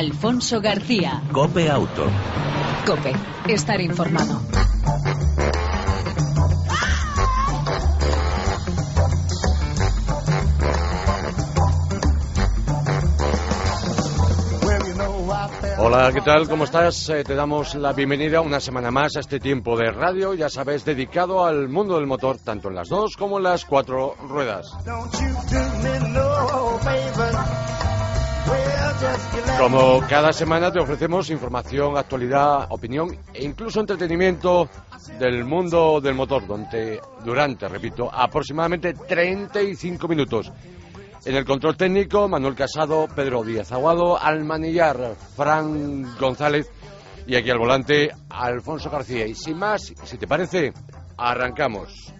Alfonso García. Cope Auto. Cope, estar informado. Hola, ¿qué tal? ¿Cómo estás? Eh, te damos la bienvenida una semana más a este tiempo de radio, ya sabes, dedicado al mundo del motor, tanto en las dos como en las cuatro ruedas. Como cada semana te ofrecemos información, actualidad, opinión e incluso entretenimiento del mundo del motor, donde durante, repito, aproximadamente 35 minutos. En el control técnico, Manuel Casado, Pedro Díaz Aguado, al manillar, Fran González y aquí al volante, Alfonso García. Y sin más, si te parece, arrancamos.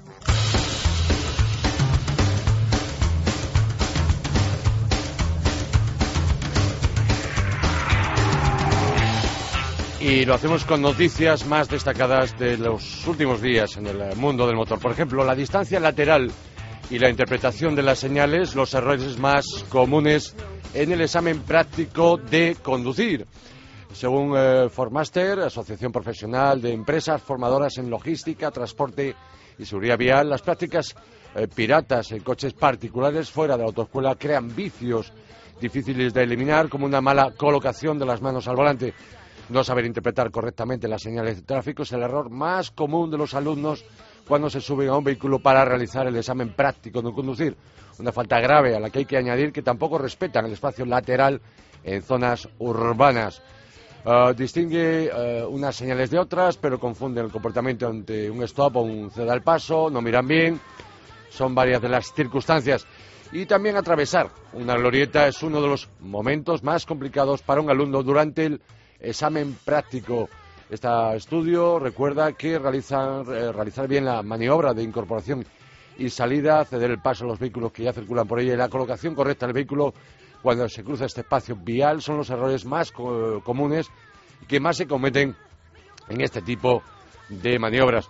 Y lo hacemos con noticias más destacadas de los últimos días en el mundo del motor. Por ejemplo, la distancia lateral y la interpretación de las señales, los errores más comunes en el examen práctico de conducir. Según eh, Formaster, Asociación Profesional de Empresas Formadoras en Logística, Transporte y Seguridad Vial, las prácticas eh, piratas en coches particulares fuera de la autoescuela crean vicios difíciles de eliminar, como una mala colocación de las manos al volante. No saber interpretar correctamente las señales de tráfico es el error más común de los alumnos cuando se suben a un vehículo para realizar el examen práctico de conducir. Una falta grave a la que hay que añadir que tampoco respetan el espacio lateral en zonas urbanas. Uh, distingue uh, unas señales de otras, pero confunden el comportamiento ante un stop o un ceda al paso, no miran bien. Son varias de las circunstancias. Y también atravesar una glorieta es uno de los momentos más complicados para un alumno durante el examen práctico. Este estudio recuerda que realizar, eh, realizar bien la maniobra de incorporación y salida, ceder el paso a los vehículos que ya circulan por ella y la colocación correcta del vehículo cuando se cruza este espacio vial son los errores más comunes que más se cometen en este tipo de maniobras.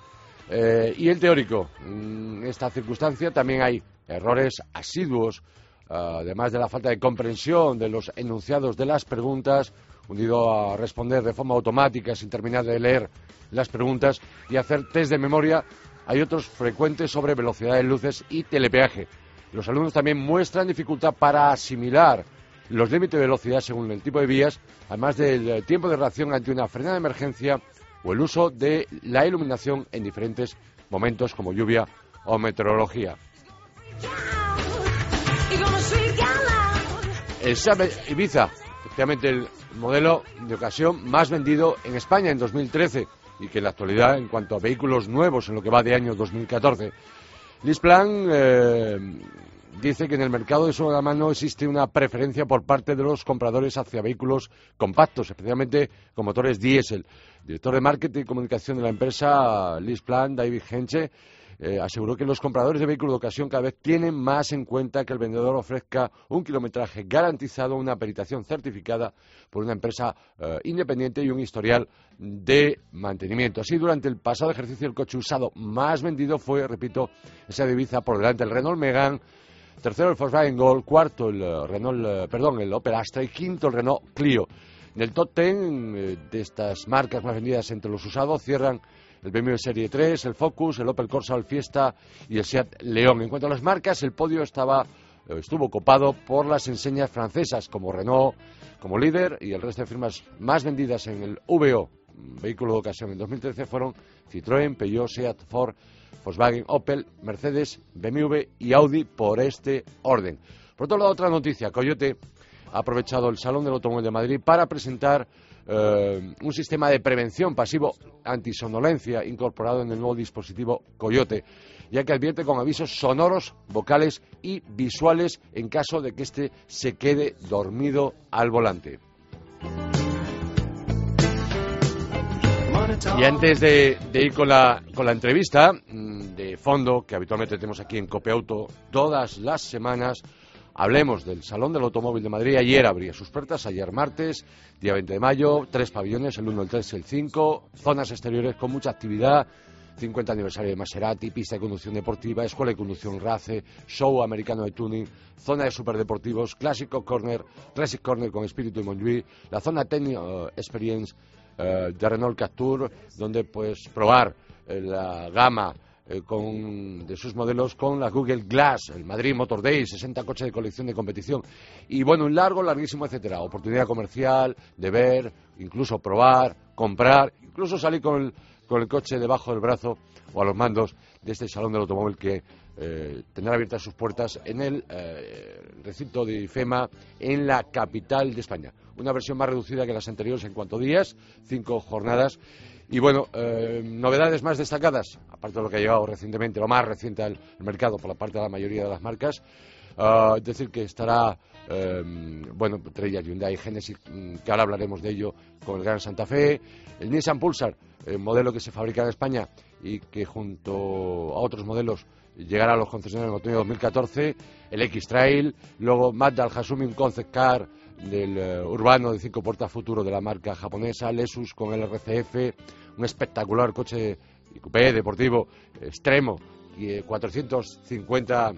Eh, y el teórico, en esta circunstancia también hay errores asiduos, además de la falta de comprensión de los enunciados de las preguntas unido a responder de forma automática sin terminar de leer las preguntas y hacer test de memoria, hay otros frecuentes sobre velocidad de luces y telepeaje. Los alumnos también muestran dificultad para asimilar los límites de velocidad según el tipo de vías, además del tiempo de reacción ante una frenada de emergencia o el uso de la iluminación en diferentes momentos como lluvia o meteorología. El Ibiza efectivamente el modelo de ocasión más vendido en España en 2013 y que en la actualidad, en cuanto a vehículos nuevos en lo que va de año 2014, Lisplan eh, dice que en el mercado de segunda mano existe una preferencia por parte de los compradores hacia vehículos compactos, especialmente con motores diésel. Director de marketing y comunicación de la empresa Lisplan, David Henche, eh, aseguró que los compradores de vehículos de ocasión cada vez tienen más en cuenta que el vendedor ofrezca un kilometraje garantizado, una peritación certificada por una empresa eh, independiente y un historial de mantenimiento. Así, durante el pasado ejercicio, el coche usado más vendido fue, repito, esa divisa por delante el Renault Megane, tercero el Volkswagen Gol, cuarto el eh, Renault, perdón, el Opel Astra y quinto el Renault Clio. En el top ten de estas marcas más vendidas entre los usados cierran el BMW Serie 3, el Focus, el Opel Corsa, el Fiesta y el Seat León. En cuanto a las marcas, el podio estaba eh, estuvo copado por las enseñas francesas como Renault como líder y el resto de firmas más vendidas en el VO, vehículo de ocasión en 2013, fueron Citroën, Peugeot, Seat, Ford, Volkswagen, Opel, Mercedes, BMW y Audi por este orden. Por otro lado, otra noticia, Coyote ha aprovechado el Salón del Automóvil de Madrid para presentar eh, un sistema de prevención pasivo antisonolencia incorporado en el nuevo dispositivo Coyote, ya que advierte con avisos sonoros, vocales y visuales en caso de que éste se quede dormido al volante. Y antes de, ir con la, con la entrevista mm, de fondo que habitualmente tenemos aquí en Copeauto todas las semanas, Hablemos del Salón del Automóvil de Madrid. Ayer abría sus puertas, ayer martes, día 20 de mayo, tres pabellones, el 1, el 3 y el 5, zonas exteriores con mucha actividad, 50 aniversario de Maserati, pista de conducción deportiva, escuela de conducción RACE, show americano de tuning, zona de superdeportivos, clásico corner, classic corner con espíritu de Montjuic, la zona Techno Experience eh, de Renault Captur, donde pues probar eh, la gama eh, con, de sus modelos con la Google Glass, el Madrid Motor Day, 60 coches de colección de competición. Y bueno, un largo, larguísimo, etcétera. Oportunidad comercial, de ver, incluso probar, comprar, incluso salir con el, con el coche debajo del brazo o a los mandos de este salón del automóvil que eh, abiertas sus puertas en el eh, recinto de IFEMA en la capital de España. Una versión más reducida que las anteriores en cuanto días, cinco jornadas. Y bueno, eh, novedades más destacadas, aparte de lo que ha llegado recientemente, lo más reciente al mercado por la parte de la mayoría de las marcas. Uh, es decir, que estará, bueno, entre ellas Hyundai Genesis, mm, que ahora hablaremos de ello, con el Gran Santa Fe, el Nissan Pulsar, el modelo que se fabrica en España y que junto a otros modelos llegará a los concesionarios en otoño de 2014, el X-Trail, luego Mazda al un concept car del eh, urbano de cinco puertas futuro de la marca japonesa, Lexus con el RCF, un espectacular coche coupé deportivo extremo, y 450 eh,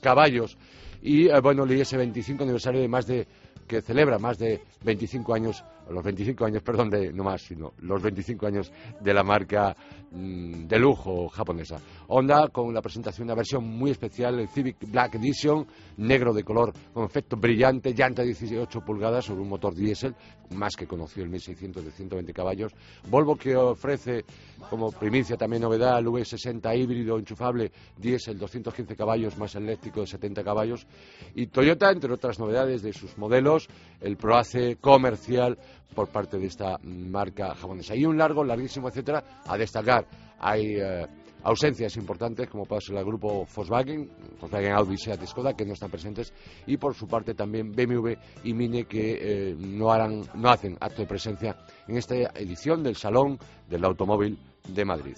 caballos. Y eh, bueno, el IS-25 aniversario de más de que celebra más de 25 años, los 25 años, perdón, de, no más, sino los 25 años de la marca mm, de lujo japonesa. Honda con la presentación de una versión muy especial, el Civic Black Edition, negro de color con efecto brillante, llanta 18 pulgadas sobre un motor diésel, más que conocido el 1600 de 120 caballos. Volvo que ofrece como primicia también novedad el V60 híbrido enchufable diésel 215 caballos más eléctrico de 70 caballos. Y Toyota, entre otras novedades de sus modelos, el ProAce comercial por parte de esta marca japonesa. Y un largo, larguísimo, etcétera, a destacar. Hay eh, ausencias importantes, como puede ser el grupo Volkswagen, Volkswagen Audi, Seat Skoda, que no están presentes, y por su parte también BMW y Mini, que eh, no, harán, no hacen acto de presencia en esta edición del Salón del Automóvil de Madrid.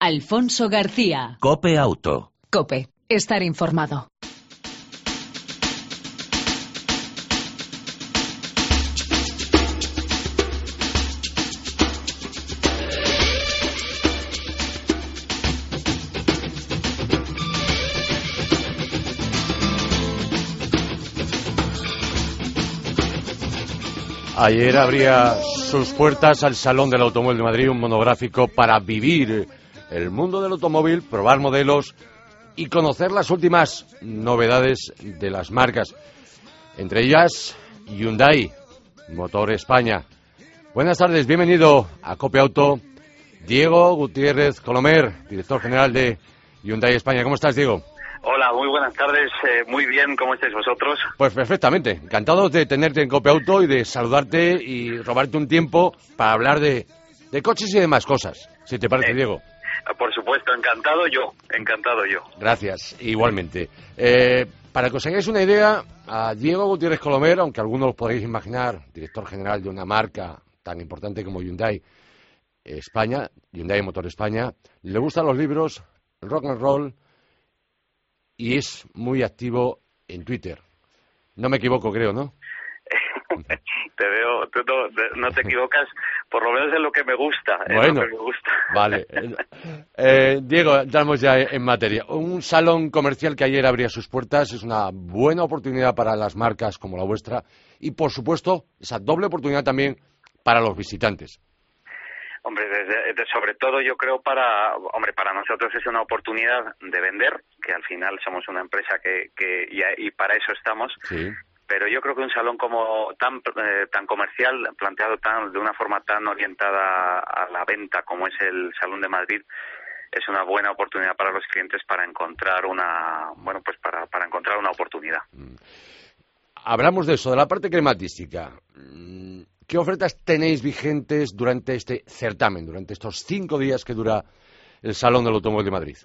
Alfonso García. Cope Auto. Cope. Estar informado. Ayer abría sus puertas al Salón del Automóvil de Madrid un monográfico para vivir el mundo del automóvil, probar modelos y conocer las últimas novedades de las marcas. Entre ellas, Hyundai, Motor España. Buenas tardes, bienvenido a Cope Auto. Diego Gutiérrez Colomer, director general de Hyundai España. ¿Cómo estás, Diego? Hola, muy buenas tardes. Eh, muy bien, ¿cómo estáis vosotros? Pues perfectamente. Encantado de tenerte en Cope Auto y de saludarte y robarte un tiempo para hablar de, coches y demás cosas, si te parece, eh, Diego. Por supuesto, encantado yo, encantado yo. Gracias, igualmente. Eh, para que os hagáis una idea, a Diego Gutiérrez Colomer, aunque algunos lo podéis imaginar, director general de una marca tan importante como Hyundai España, Hyundai Motor España, le gustan los libros, el rock and roll, y es muy activo en Twitter. No me equivoco, creo, ¿no? te veo, tú no, te equivocas, por lo menos en lo que me gusta. Bueno, me gusta. vale. Eh, Diego, entramos ya en materia. Un salón comercial que ayer abría sus puertas es una buena oportunidad para las marcas como la vuestra y, por supuesto, esa doble oportunidad también para los visitantes. Hombre, sobre todo yo creo para, hombre, para nosotros es una oportunidad de vender, que al final somos una empresa que, que y, para eso estamos. Pero yo creo que un salón como tan eh, tan comercial, planteado tan de una forma tan orientada a la venta como es el Salón de Madrid, es una buena oportunidad para los clientes para encontrar una, bueno, pues para, para encontrar una oportunidad. Mm. Hablamos de eso, de la parte crematística. ¿Qué ofertas tenéis vigentes durante este certamen, durante estos cinco días que dura el Salón del Automóvil de Madrid?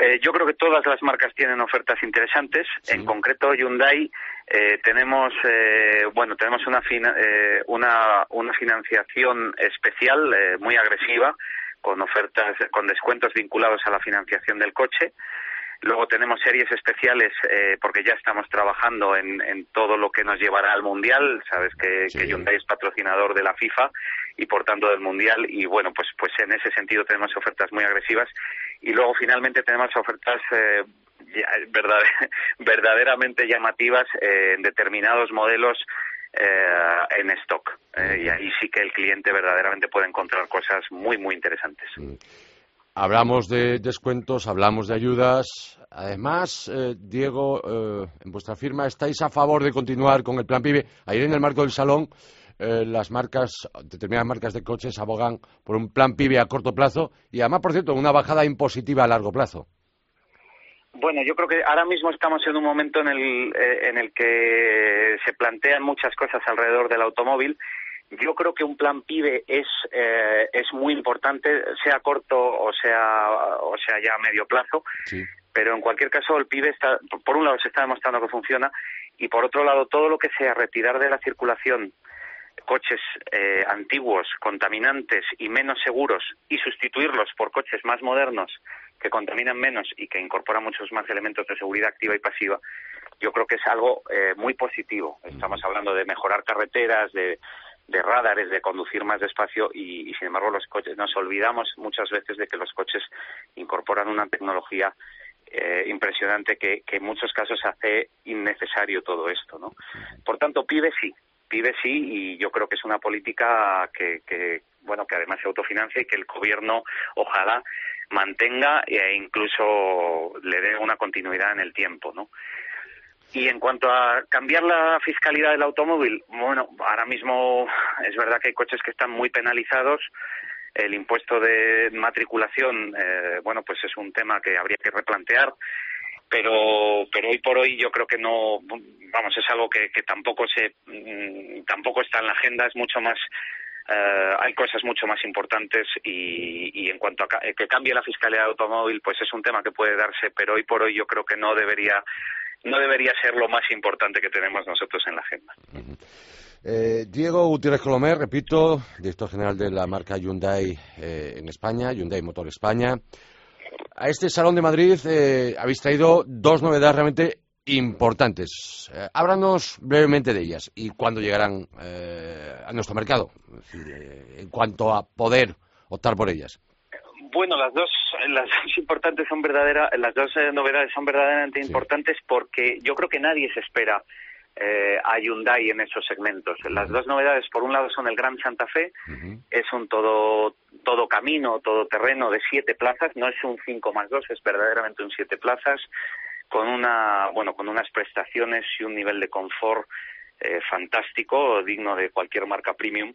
Eh, yo creo que todas las marcas tienen ofertas interesantes. En concreto, Hyundai eh, tenemos, eh, bueno, tenemos una, una, una financiación especial muy agresiva con ofertas, con descuentos vinculados a la financiación del coche. Luego tenemos series especiales eh, porque ya estamos trabajando en, en, todo lo que nos llevará al Mundial. Sabes que, que, Hyundai es patrocinador de la FIFA y por tanto del Mundial. Y bueno, pues, pues en ese sentido tenemos ofertas muy agresivas. Y luego finalmente tenemos ofertas eh, verdad, verdaderamente llamativas eh, en determinados modelos eh, en stock. Eh, y ahí sí que el cliente verdaderamente puede encontrar cosas muy, muy interesantes. Hablamos de descuentos, hablamos de ayudas. Además, eh, Diego, eh, en vuestra firma estáis a favor de continuar con el plan PIBE. Ayer en el marco del salón, eh, las marcas, determinadas marcas de coches abogan por un plan PIBE a corto plazo y además, por cierto, una bajada impositiva a largo plazo. Bueno, yo creo que ahora mismo estamos en un momento en el, en el que se plantean muchas cosas alrededor del automóvil yo creo que un plan PIBE es, eh, es muy importante, sea corto o sea, o sea ya a medio plazo, pero en cualquier caso el PIBE está, por un lado se está demostrando que funciona y por otro lado todo lo que sea retirar de la circulación coches eh, antiguos, contaminantes y menos seguros y sustituirlos por coches más modernos que contaminan menos y que incorporan muchos más elementos de seguridad activa y pasiva, yo creo que es algo eh, muy positivo. Estamos hablando de mejorar carreteras, de, de radares, de conducir más despacio y, sin embargo los coches nos olvidamos muchas veces de que los coches incorporan una tecnología eh, impresionante que, en muchos casos hace innecesario todo esto, ¿no? Por tanto, pide sí, pide sí y yo creo que es una política que, que bueno que además se autofinancia y que el gobierno ojalá mantenga e incluso le dé una continuidad en el tiempo, ¿no? Y en cuanto a cambiar la fiscalidad del automóvil, bueno, ahora mismo es verdad que hay coches que están muy penalizados. El impuesto de matriculación, eh, bueno, pues es un tema que habría que replantear. Pero, pero hoy por hoy yo creo que no, vamos, es algo que, que tampoco se, mm, tampoco está en la agenda. Es mucho más eh, hay cosas mucho más importantes y, y, en cuanto a que cambie la fiscalidad del automóvil, pues es un tema que puede darse, pero hoy por hoy yo creo que no debería no debería ser lo más importante que tenemos nosotros en la agenda. Eh, Diego Gutiérrez Colomer, repito, director general de la marca Hyundai eh, en España, Hyundai Motor España. A este Salón de Madrid eh, habéis traído dos novedades realmente importantes. háblanos brevemente de ellas y cuándo llegarán a nuestro mercado, en cuanto a poder optar por ellas. Bueno, las dos, las dos importantes son verdaderas, las dos eh, novedades son verdaderamente importantes porque yo creo que nadie se espera eh, a Hyundai en esos segmentos. Las dos novedades, por un lado, son el Gran Santa Fe, es un todo, todo camino, todo terreno de siete plazas, no es un cinco más dos, es verdaderamente un siete plazas, con una, bueno, con unas prestaciones y un nivel de confort eh, fantástico, digno de cualquier marca premium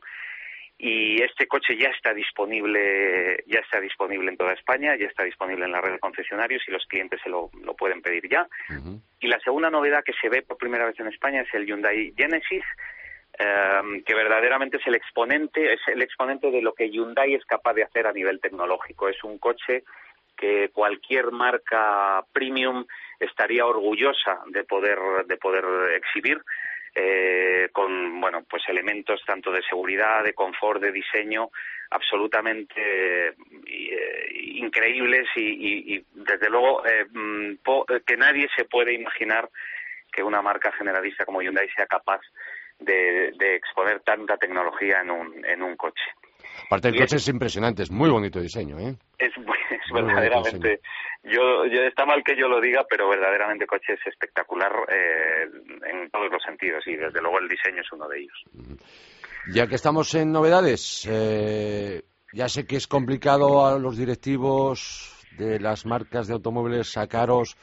y este coche ya está disponible ya está disponible en toda España ya está disponible en la red de concesionarios y los clientes se lo, lo pueden pedir ya. Y la segunda novedad que se ve por primera vez en España es el Hyundai Genesis em, que verdaderamente es el exponente es el exponente de lo que Hyundai es capaz de hacer a nivel tecnológico. Es un coche que cualquier marca premium estaría orgullosa de poder de poder exhibir eh, con bueno pues elementos tanto de seguridad, de confort, de diseño absolutamente eh, increíbles y, desde luego eh, mm, que nadie se puede imaginar que una marca generalista como Hyundai sea capaz de, exponer tanta tecnología en un, en un coche. Aparte el coche es, impresionante, es muy bonito diseño, ¿eh? Es, es verdaderamente yo, yo, está mal que yo lo diga, pero verdaderamente el coche es espectacular eh, en todos los sentidos y desde luego el diseño es uno de ellos. Ya que estamos en novedades, eh, ya sé que es complicado a los directivos de las marcas de automóviles sacaros,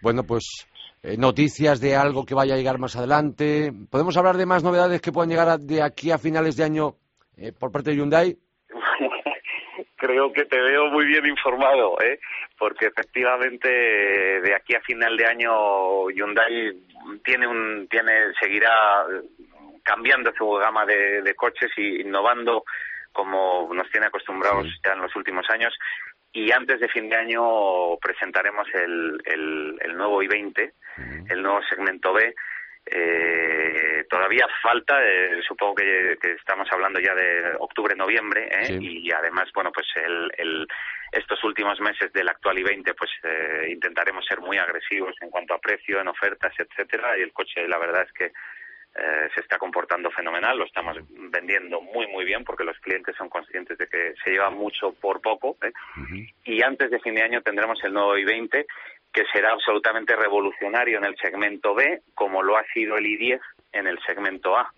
bueno, pues eh, noticias de algo que vaya a llegar más adelante. ¿Podemos hablar de más novedades que puedan llegar de aquí a finales de año por parte de Hyundai? Creo que te veo muy bien informado, ¿eh? porque efectivamente de aquí a final de año Hyundai tiene un, tiene, seguirá cambiando su gama de, coches y innovando como nos tiene acostumbrados ya en los últimos años. Y antes de fin de año presentaremos el, el, el nuevo i20, el nuevo segmento B, eh, todavía falta, eh, supongo que, estamos hablando ya de octubre-noviembre, ¿eh? y además, bueno, pues el, estos últimos meses del actual i20 pues eh, intentaremos ser muy agresivos en cuanto a precio, en ofertas, etcétera y el coche la verdad es que eh, se está comportando fenomenal, lo estamos vendiendo muy muy bien porque los clientes son conscientes de que se lleva mucho por poco ¿eh? y antes de fin de año tendremos el nuevo i20 que será absolutamente revolucionario en el segmento B como lo ha sido el i10 en el segmento A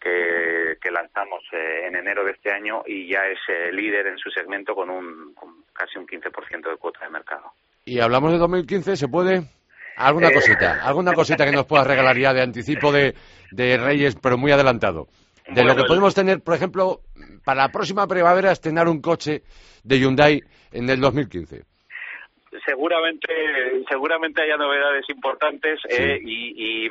que, lanzamos eh, en enero de este año y ya es líder en su segmento con un con casi un 15% de cuota de mercado. Y hablamos de 2015, ¿se puede? Alguna eh, cosita, alguna cosita que nos puedas regalar ya de anticipo de, de Reyes, pero muy adelantado. De lo que podemos tener, por ejemplo, para la próxima primavera, estrenar un coche de Hyundai en el 2015 seguramente seguramente haya novedades importantes eh, y,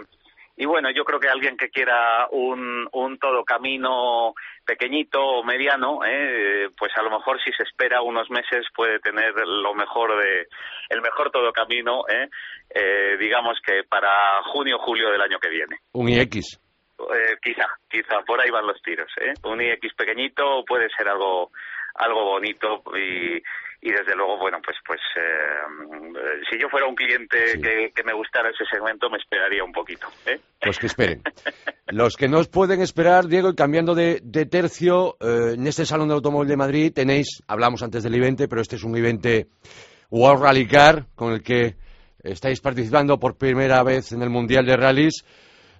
y bueno, yo creo que alguien que quiera un, un todo camino pequeñito o mediano, eh, pues a lo mejor si se espera unos meses puede tener lo mejor de el mejor todo camino, eh, eh, digamos que para junio o julio del año que viene. Un iX. Eh, quizá, quizá por ahí van los tiros. ¿eh? Un iX pequeñito puede ser algo algo bonito y y desde luego bueno pues pues eh, si yo fuera un cliente que, me gustara ese segmento me esperaría un poquito ¿eh? pues que esperen. Los que no os pueden esperar Diego y cambiando de, tercio eh, en este salón de automóvil de Madrid tenéis hablamos antes del evento pero este es un evento World Rally Car con el que estáis participando por primera vez en el mundial de rallies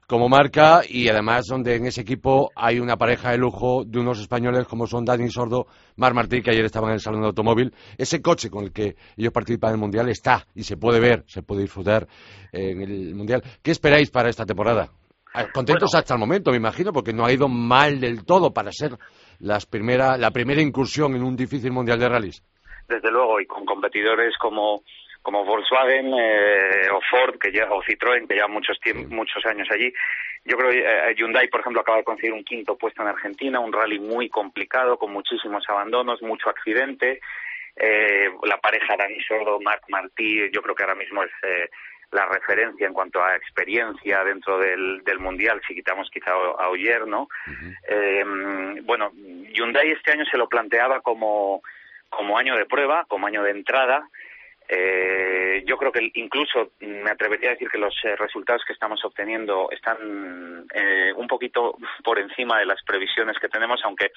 como marca y además donde en ese equipo hay una pareja de lujo de unos españoles como son Dani Sordo, Mar Martí, que ayer estaban en el Salón de Automóvil. Ese coche con el que ellos participan en el Mundial está y se puede ver, se puede disfrutar en el Mundial. ¿Qué esperáis para esta temporada? Ah, contentos hasta el momento, me imagino, porque no ha ido mal del todo para ser las primera, la primera incursión en un difícil Mundial de Rallys. Desde luego, y con competidores como como Volkswagen eh, o Ford que ya, o Citroën que llevan muchos muchos años allí. Yo creo que eh, Hyundai por ejemplo acaba de conseguir un quinto puesto en Argentina un rally muy complicado con muchísimos abandonos mucho accidente. Eh, la pareja Dani Sordo Marc Martí yo creo que ahora mismo es eh, la referencia en cuanto a experiencia dentro del, del mundial si quitamos quizá a Oyer no eh, bueno Hyundai este año se lo planteaba como como año de prueba como año de entrada eh, yo creo que incluso me atrevería a decir que los eh, resultados que estamos obteniendo están eh, un poquito por encima de las previsiones que tenemos, aunque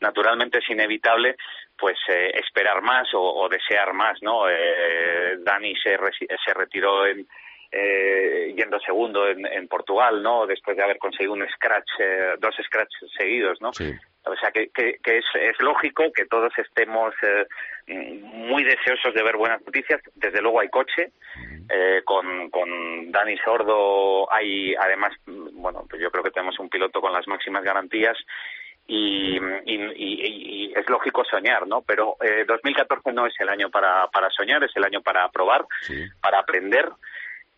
naturalmente es inevitable pues eh, esperar más o, desear más, ¿no? Eh, Dani se, se retiró en, yendo segundo en, Portugal, ¿no? Después de haber conseguido un scratch, dos scratches seguidos, ¿no? Sí. O sea que, que, es, es, lógico que todos estemos eh, muy deseosos de ver buenas noticias. Desde luego hay coche. Eh, con, con Dani Sordo hay además, bueno, pues yo creo que tenemos un piloto con las máximas garantías. Y, y, es lógico soñar, ¿no? Pero eh, 2014 no es el año para, para soñar, es el año para probar, para aprender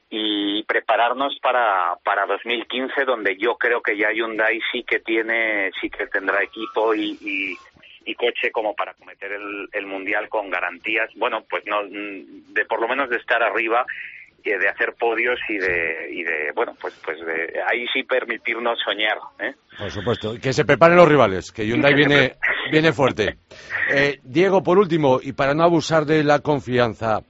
y prepararnos para, para 2015 donde yo creo que ya Hyundai sí que tiene sí que tendrá equipo y, y, coche como para cometer el, el, mundial con garantías. Bueno pues no de por lo menos de estar arriba y de hacer podios y de y de bueno pues pues de ahí sí permitirnos soñar ¿eh? por supuesto. Que se preparen los rivales que Hyundai viene viene fuerte. Eh, Diego por último y para no abusar de la confianza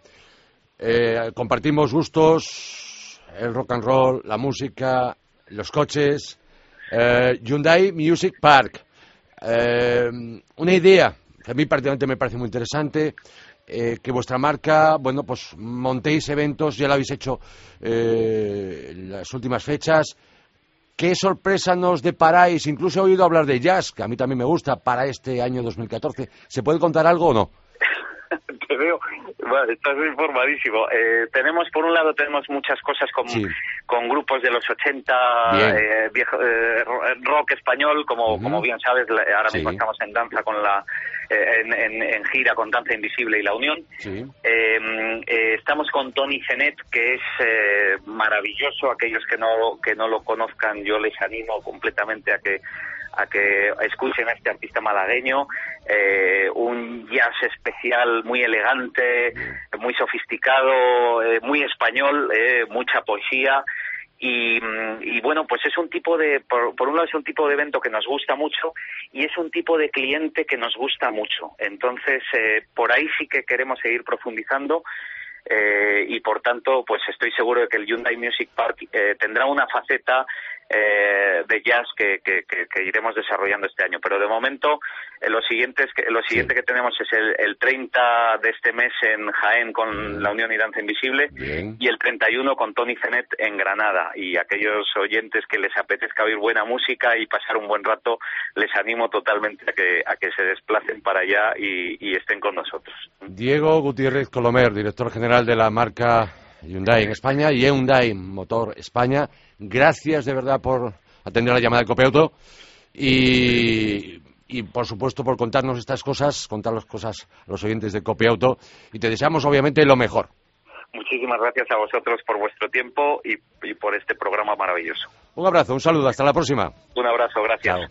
eh, compartimos gustos, el rock and roll, la música, los coches. Eh, Hyundai Music Park. Eh, una idea que a mí particularmente me parece muy interesante. que vuestra marca, bueno, pues montéis eventos, ya lo habéis hecho en las últimas fechas. ¿Qué sorpresa nos deparáis? Incluso he oído hablar de jazz, que a mí también me gusta, para este año 2014. ¿Se puede contar algo o no? te veo, estás informadísimo. Eh, tenemos, por un lado, tenemos muchas cosas con, con grupos de los 80, eh, viejo, eh, rock español, como, como bien sabes, ahora mismo estamos en danza con la, eh, en, en, gira con Danza Invisible y La Unión. estamos con Tony Zenet, que es maravilloso. Aquellos que no, que no lo conozcan, yo les animo completamente a que a que escuchen a este artista malagueño, eh, un jazz especial muy elegante, muy sofisticado, eh, muy español, eh, mucha poesía y, bueno, pues es un tipo de, por, por, un lado es un tipo de evento que nos gusta mucho y es un tipo de cliente que nos gusta mucho. Entonces, eh, por ahí sí que queremos seguir profundizando eh, y por tanto pues estoy seguro de que el Hyundai Music Park eh, tendrá una faceta eh, de jazz que, que, que, iremos desarrollando este año. Pero de momento eh, lo siguiente que, lo siguiente que tenemos es el, el 30 de este mes en Jaén con la Unión y Danza Invisible y el 31 con Tony Zenet en Granada. Y aquellos oyentes que les apetezca oír buena música y pasar un buen rato les animo totalmente a que, a que se desplacen para allá y, y estén con nosotros. Diego Gutiérrez Colomer director general de la marca Hyundai en España y Hyundai Motor España. Gracias de verdad por atender la llamada de Copiauto y, y por supuesto por contarnos estas cosas, contar las cosas a los oyentes de Copiauto y te deseamos obviamente lo mejor. Muchísimas gracias a vosotros por vuestro tiempo y, por este programa maravilloso. Un abrazo, un saludo, hasta la próxima. Un abrazo, gracias.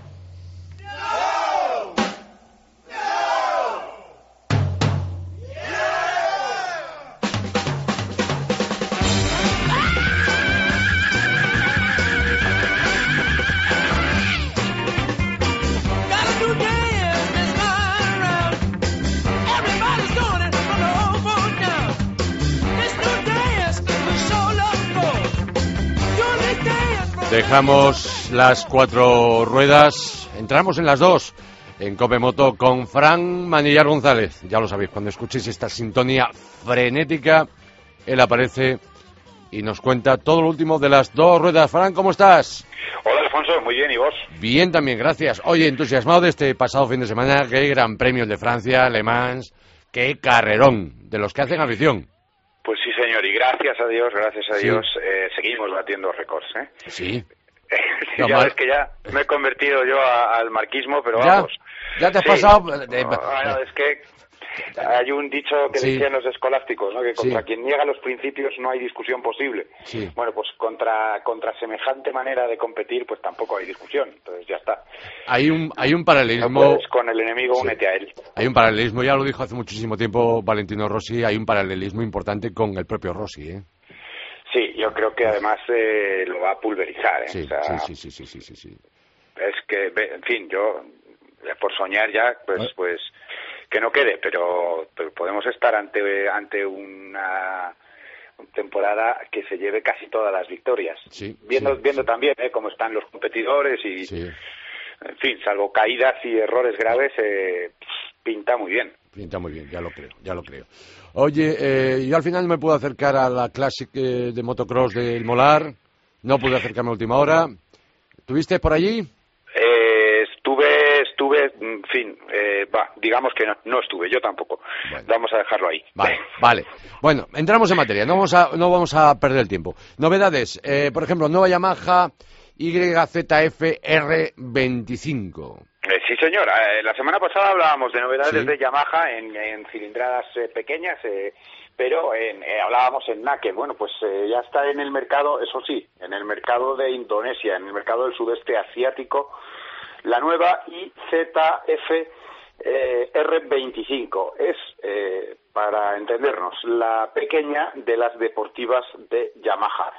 Dejamos las cuatro ruedas, entramos en las dos, en Copemoto con Fran Manillar González. Ya lo sabéis, cuando escuchéis esta sintonía frenética, él aparece y nos cuenta todo lo último de las dos ruedas. Fran, ¿cómo estás? Hola, Alfonso, muy bien, ¿y vos? Bien también, gracias. Oye, entusiasmado de este pasado fin de semana, qué gran premio de Francia, Le Mans, qué carrerón, de los que hacen afición. Pues sí, señor, y gracias a Dios, gracias a Dios, eh, seguimos batiendo récords. ¿eh? Sí. ya ves que ya me he convertido yo al marquismo, pero vamos. Ya te has pasado. es que hay un dicho que dicen los escolásticos, ¿no? que contra quien niega los principios no hay discusión posible. Bueno, pues contra, contra semejante manera de competir, pues tampoco hay discusión. Entonces ya está. Hay un, hay un paralelismo. con el enemigo, únete a él. Hay un paralelismo, ya lo dijo hace muchísimo tiempo Valentino Rossi, hay un paralelismo importante con el propio Rossi, ¿eh? Sí, yo creo que además eh, lo va a pulverizar. ¿eh? Sí, sí, sí, sí, sí, sí, Es que, en fin, yo, por soñar ya, pues, pues que no quede, pero, podemos estar ante, ante una temporada que se lleve casi todas las victorias. viendo viendo también ¿eh? cómo están los competidores y, en fin, salvo caídas y errores graves, eh, pinta muy bien. Pinta muy bien, ya lo creo, ya lo creo. Oye, eh, yo al final me puedo acercar a la Classic eh, de motocross del Molar, no pude acercarme a última hora. ¿Tuviste por allí? estuve, en fin, eh, digamos que no, estuve, yo tampoco. Vamos a dejarlo ahí. Vale, vale. Bueno, entramos en materia, no vamos a, no vamos a perder el tiempo. Novedades, eh, por ejemplo, nueva Yamaha YZF R25. Eh, sí, señora. Eh, la semana pasada hablábamos de novedades de Yamaha en, cilindradas pequeñas, pero hablábamos en Nake. Bueno, pues ya está en el mercado, eso sí, en el mercado de Indonesia, en el mercado del sudeste asiático la nueva IZF eh, R25 es, eh, para entendernos, la pequeña de las deportivas de Yamaha.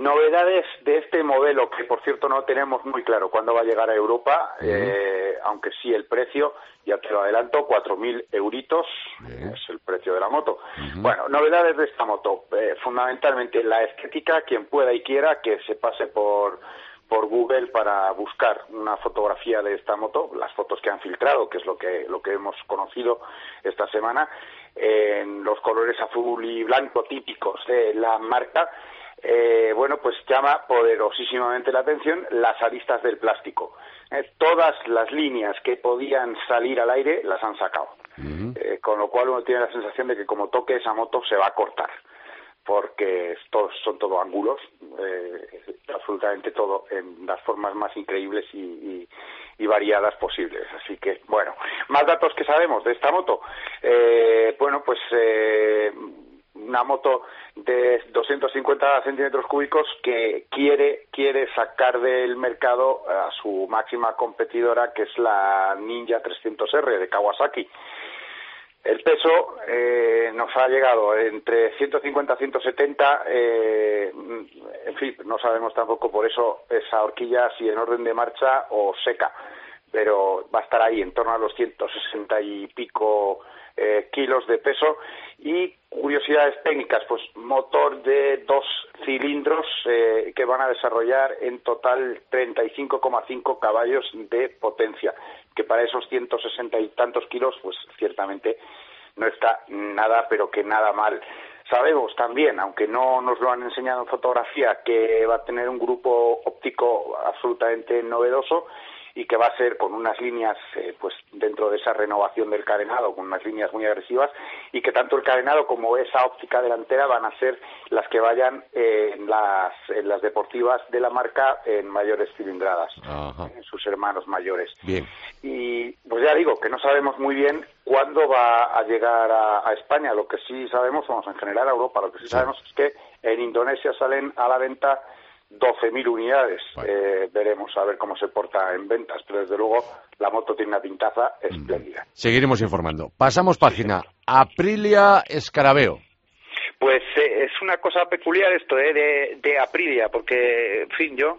Novedades de este modelo, que por cierto no tenemos muy claro cuándo va a llegar a Europa, eh, aunque sí el precio, ya te lo adelanto, 4.000 euritos es el precio de la moto. Bueno, novedades de esta moto, fundamentalmente la estética, quien pueda y quiera que se pase por por Google para buscar una fotografía de esta moto, las fotos que han filtrado, que es lo que, lo que hemos conocido esta semana, en los colores azul y blanco típicos de la marca, eh, bueno, pues llama poderosísimamente la atención las aristas del plástico. Eh, todas las líneas que podían salir al aire las han sacado, eh, con lo cual uno tiene la sensación de que como toque esa moto se va a cortar porque estos son todo ángulos, eh, absolutamente todo en las formas más increíbles y, variadas posibles. Así que, bueno, más datos que sabemos de esta moto. Eh, bueno, pues eh, una moto de 250 centímetros cúbicos que quiere quiere sacar del mercado a su máxima competidora que es la Ninja 300R de Kawasaki. El peso eh, nos ha llegado entre 150 y 170, eh, en fin, no sabemos tampoco por eso esa horquilla si en orden de marcha o seca, pero va a estar ahí en torno a los 160 y pico eh, kilos de peso y curiosidades técnicas, pues motor de dos cilindros eh, que van a desarrollar en total 35,5 caballos de potencia, que para esos 160 y tantos kilos, pues ciertamente no está nada, pero que nada mal. Sabemos también, aunque no nos lo han enseñado en fotografía, que va a tener un grupo óptico absolutamente novedoso y que va a ser con unas líneas eh, pues dentro de esa renovación del carenado con unas líneas muy agresivas y que tanto el carenado como esa óptica delantera van a ser las que vayan en, las, en las deportivas de la marca en mayores cilindradas en sus hermanos mayores bien. y pues ya digo que no sabemos muy bien cuándo va a llegar a, España lo que sí sabemos vamos en general a Europa lo que sí. sabemos es que en Indonesia salen a la venta 12.000 unidades. Eh, veremos a ver cómo se porta en ventas, pero desde luego la moto tiene una pintaza espléndida. Seguiremos informando. Pasamos página. Aprilia Escarabeo. Pues eh, es una cosa peculiar esto eh, de, de, Aprilia, porque, en fin, yo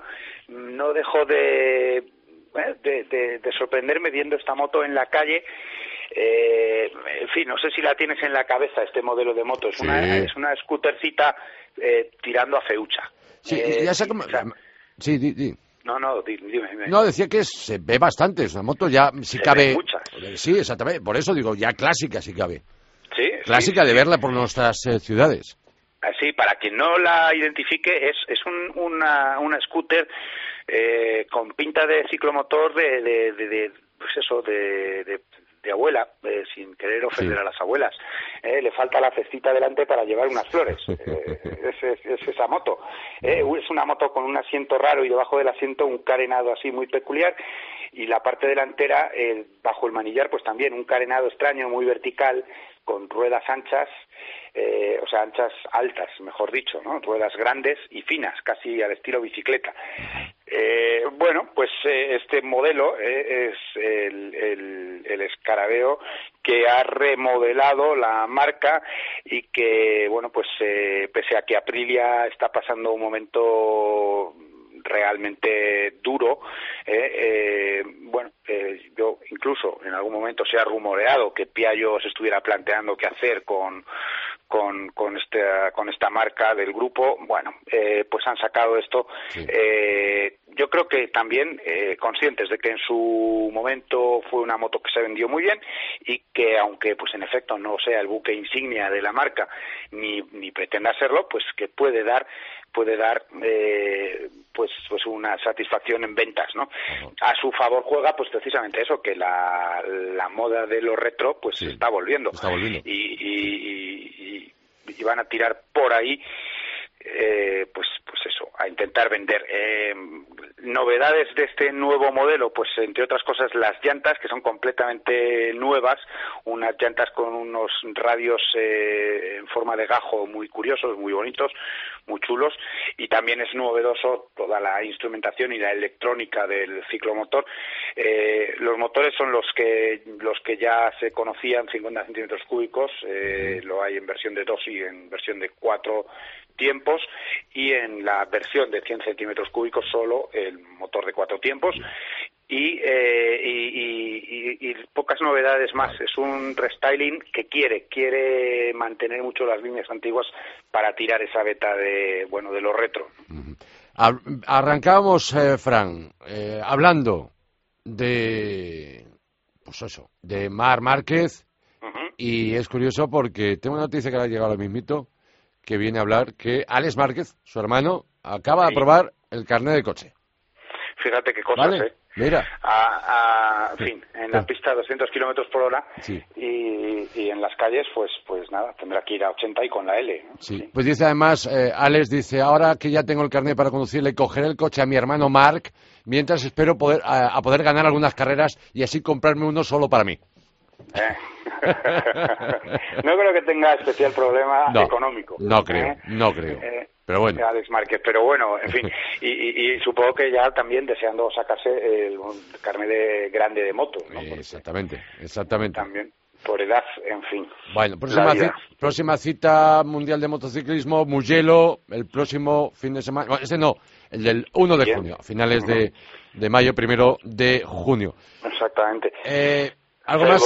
no dejo de, de, sorprenderme viendo esta moto en la calle. en fin, no sé si la tienes en la cabeza este modelo de moto. Es, una, es una scootercita tirando a feucha. Sí, eh, ya sé cómo... Sí, di, di. No, no, dime, No, decía que se ve bastante, es una moto ya, si cabe... muchas. Sí, exactamente, por eso digo, ya clásica si cabe. Sí. Clásica de verla por nuestras eh, ciudades. Ah, sí, para quien no la identifique, es, es un, una, una scooter eh, con pinta de ciclomotor de, de, de, pues eso, de, de, de abuela, eh, sin querer ofender a las abuelas. Eh, le falta la cestita delante para llevar unas flores. Eh, es, esa moto. es una moto con un asiento raro y debajo del asiento un carenado así muy peculiar y la parte delantera, bajo el manillar, pues también un carenado extraño, muy vertical, con ruedas anchas, o sea, anchas altas, mejor dicho, ¿no? Ruedas grandes y finas, casi al estilo bicicleta. Eh, bueno, pues eh, este modelo eh, es el, el, el, escarabeo que ha remodelado la marca y que, bueno, pues pese a que Aprilia está pasando un momento realmente duro. bueno, yo incluso en algún momento se ha rumoreado que Piaggio se estuviera planteando qué hacer con con, con, esta, con esta marca del grupo, bueno, eh, pues han sacado esto. Eh, yo creo que también eh, conscientes de que en su momento fue una moto que se vendió muy bien y que aunque pues en efecto no sea el buque insignia de la marca ni, ni pretenda serlo, pues que puede dar puede dar eh, pues pues una satisfacción en ventas no a su favor juega pues precisamente eso que la, la moda de lo retro pues está volviendo, Y, y, y, van a tirar por ahí eh, pues pues eso a intentar vender. Eh, novedades de este nuevo modelo pues entre otras cosas las llantas que son completamente nuevas. Unas llantas con unos radios eh, en forma de gajo muy curiosos muy bonitos muy chulos. Y también es novedoso toda la instrumentación y la electrónica del ciclomotor. Eh, los motores son los que los que ya se conocían 50 centímetros cúbicos. Eh, lo hay en versión de 2 y en versión de 4 tiempos. Y en la versión de 100 centímetros cúbicos solo el motor de cuatro tiempos y, eh, y, pocas novedades más. Es un restyling que quiere, quiere mantener mucho las líneas antiguas para tirar esa beta de, bueno, de lo retro. Arrancamos, eh, Fran, eh, hablando de, pues eso, de Mar Márquez y es curioso porque tengo una noticia que ha llegado al mismito que viene a hablar que Alex Márquez, su hermano, acaba de aprobar el carnet de coche. Fíjate qué cosas, ¿eh? Mira. A, fin, en la pista 200 kilómetros por hora y, en las calles, pues pues nada, tendrá que ir a 80 y con la L. Sí. Pues dice además, eh, Alex dice, ahora que ya tengo el carnet para conducir, le cogeré el coche a mi hermano Mark mientras espero poder, a, poder ganar algunas carreras y así comprarme uno solo para mí. ¿Eh? no creo que tenga especial problema económico. No creo, ¿eh? no creo. Eh, pero bueno. Alex Márquez, pero bueno, en fin. Y, supongo que ya también deseando sacarse el carnet de grande de moto. Exactamente, exactamente. También por edad, en fin. Bueno, próxima, cita, próxima cita mundial de motociclismo, Mugello, el próximo fin de semana. ese no, el del 1 de junio, finales de, de mayo, primero de junio. Exactamente. Eh, algo más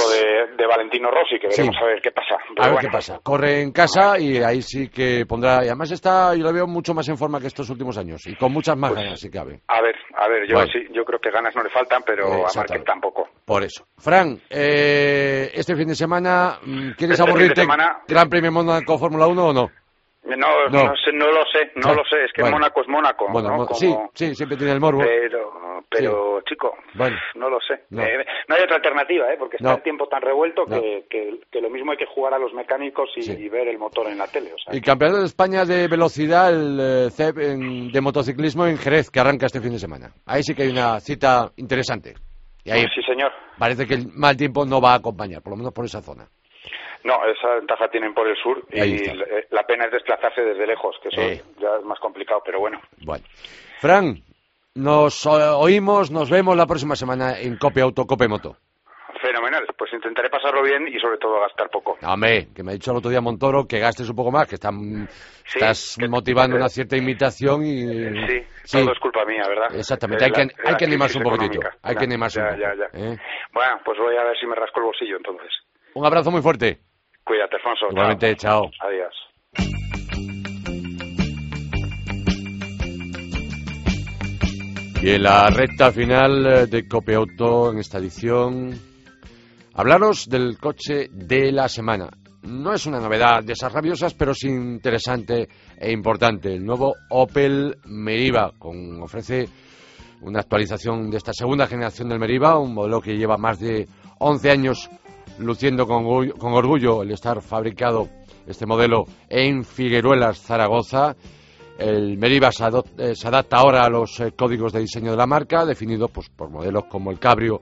de, Valentino Rossi que veremos a ver qué pasa. A ver qué pasa. Corre en casa y ahí sí que pondrá y además está yo lo veo mucho más en forma que estos últimos años y con muchas más pues, ganas si cabe. a ver a ver yo sí yo creo que ganas no le faltan pero a Márquez tampoco. Por eso. Fran eh, este fin de semana mm, quieres este aburrirte Gran Premio Mónaco Fórmula 1 o no no, no. sé, no lo sé, no lo sé, es que Mónaco es Mónaco. ¿no? Sí, sí, siempre tiene el morbo. Pero, pero chico, no lo sé. Eh, no. hay otra alternativa, ¿eh? porque está el tiempo tan revuelto que, que, lo mismo hay que jugar a los mecánicos y, ver el motor en la tele. O sea, y campeonato de España de velocidad, el eh, CEP de motociclismo en Jerez, que arranca este fin de semana. Ahí sí que hay una cita interesante. Y ahí sí, señor. Parece que el mal tiempo no va a acompañar, por lo menos por esa zona. No, esa ventaja tienen por el sur y eh, la pena es desplazarse desde lejos, que eso eh. ya es más complicado, pero bueno. Bueno. Fran, nos oímos, nos vemos la próxima semana en Cope Auto, Cope Moto. Fenomenal, pues intentaré pasarlo bien y sobre todo gastar poco. Hombre, que me ha dicho el otro día Montoro que gastes un poco más, que estás motivando una cierta imitación y... Sí, todo es culpa mía, ¿verdad? Exactamente, hay, que, hay que animarse un poquitito, hay que animarse un poco. ¿eh? Bueno, pues voy a ver si me rasco el bolsillo entonces. Un abrazo muy fuerte. Cuídate, Alfonso. Igualmente, chao. Adiós. Y en la recta final eh, de Cope Auto en esta edición, hablaros del coche de la semana. No es una novedad de esas rabiosas, pero sí interesante e importante. El nuevo Opel Meriva con, ofrece una actualización de esta segunda generación del Meriva, un modelo que lleva más de 11 años luciendo con, orgullo el estar fabricado este modelo en Figueruelas, Zaragoza. El Meriva eh, se, adapta ahora a los eh, códigos de diseño de la marca, definidos pues, por modelos como el Cabrio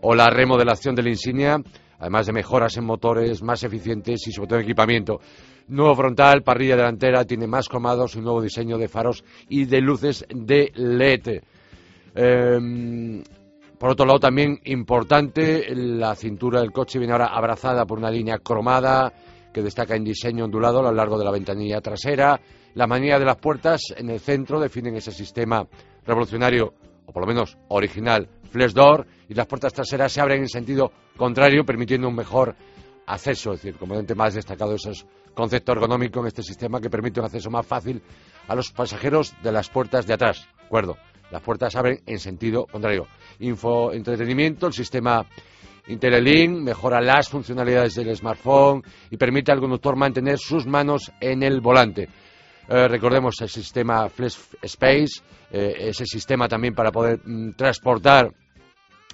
o la remodelación de la insignia, además de mejoras en motores más eficientes y sobre todo en equipamiento. Nuevo frontal, parrilla delantera, tiene más cromados, un nuevo diseño de faros y de luces de LED. Em, por otro lado, también importante, la cintura del coche viene ahora abrazada por una línea cromada que destaca en diseño ondulado a lo largo de la ventanilla trasera. La manía de las puertas en el centro definen ese sistema revolucionario, o por lo menos original, flash y las puertas traseras se abren en sentido contrario, permitiendo un mejor acceso, es decir, componente más destacado es el concepto ergonómico en este sistema que permite un acceso más fácil a los pasajeros de las puertas de atrás. ¿De acuerdo? Las puertas abren en sentido contrario. Info entretenimiento, el sistema Interlink mejora las funcionalidades del smartphone y permite al conductor mantener sus manos en el volante. Eh, recordemos el sistema Flex Space, eh, ese sistema también para poder mm, transportar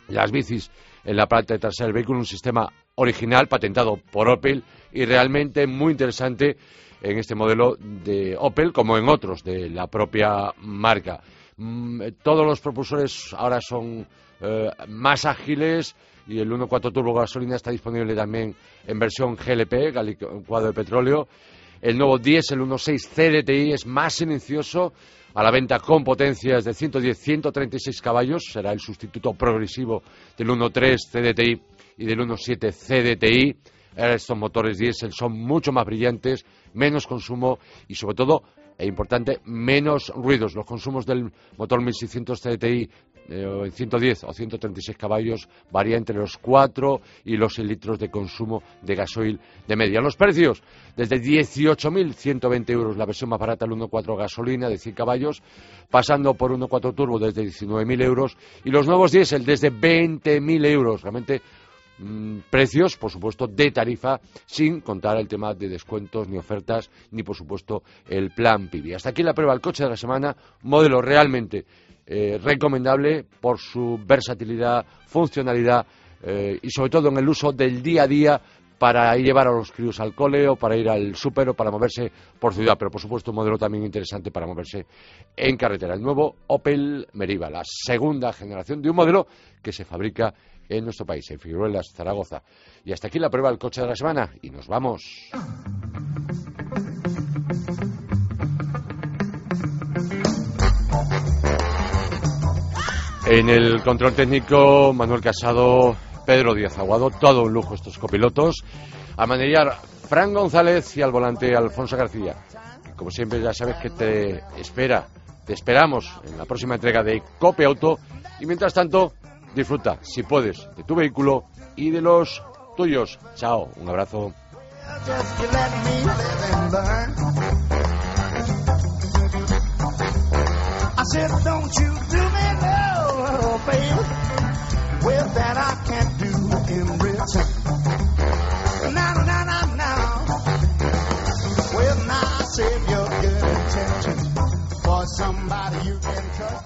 las bicis en la parte trasera del vehículo, un sistema original patentado por Opel y realmente muy interesante en este modelo de Opel como en otros de la propia marca. Mm, todos los propulsores ahora son eh, más ágiles y el 1.4 turbo gasolina está disponible también en versión GLP, cuadro de petróleo. El nuevo diésel 1.6 CDTI es más silencioso, a la venta con potencias de 110-136 caballos, será el sustituto progresivo del 1.3 CDTI y del 1.7 CDTI. Estos motores diésel son mucho más brillantes, menos consumo y sobre todo e importante, menos ruidos. Los consumos del motor 1600 CTI eh, en 110 o 136 caballos varía entre los 4 y los 6 litros de consumo de gasoil de media. Los precios, desde 18.120 euros la versión más barata, el 1.4 gasolina de 100 caballos, pasando por 1.4 turbo desde 19.000 euros y los nuevos diésel desde 20.000 euros. Realmente Mm, precios, por supuesto, de tarifa, sin contar el tema de descuentos, ni ofertas, ni por supuesto el plan PIBI. Hasta aquí la prueba del coche de la semana, modelo realmente eh, recomendable por su versatilidad, funcionalidad eh, y sobre todo en el uso del día a día para llevar a los críos al cole o para ir al súper o para moverse por ciudad, pero por supuesto un modelo también interesante para moverse en carretera. El nuevo Opel Meriva, la segunda generación de un modelo que se fabrica en nuestro país, en Figueruelas, Zaragoza. Y hasta aquí la prueba del coche de la semana y nos vamos. En el control técnico, Manuel Casado, Pedro Díaz Aguado, todo un lujo estos copilotos. A manillar, Fran González y al volante Alfonso García. Como siempre, ya sabes que te espera, te esperamos en la próxima entrega de Cope Auto. Y mientras tanto, disfruta, si puedes, de tu vehículo y de los tuyos. Chao, un abrazo. Well, that I can't do in return. Now, now, now, now. Well, now save your good intentions for somebody you can.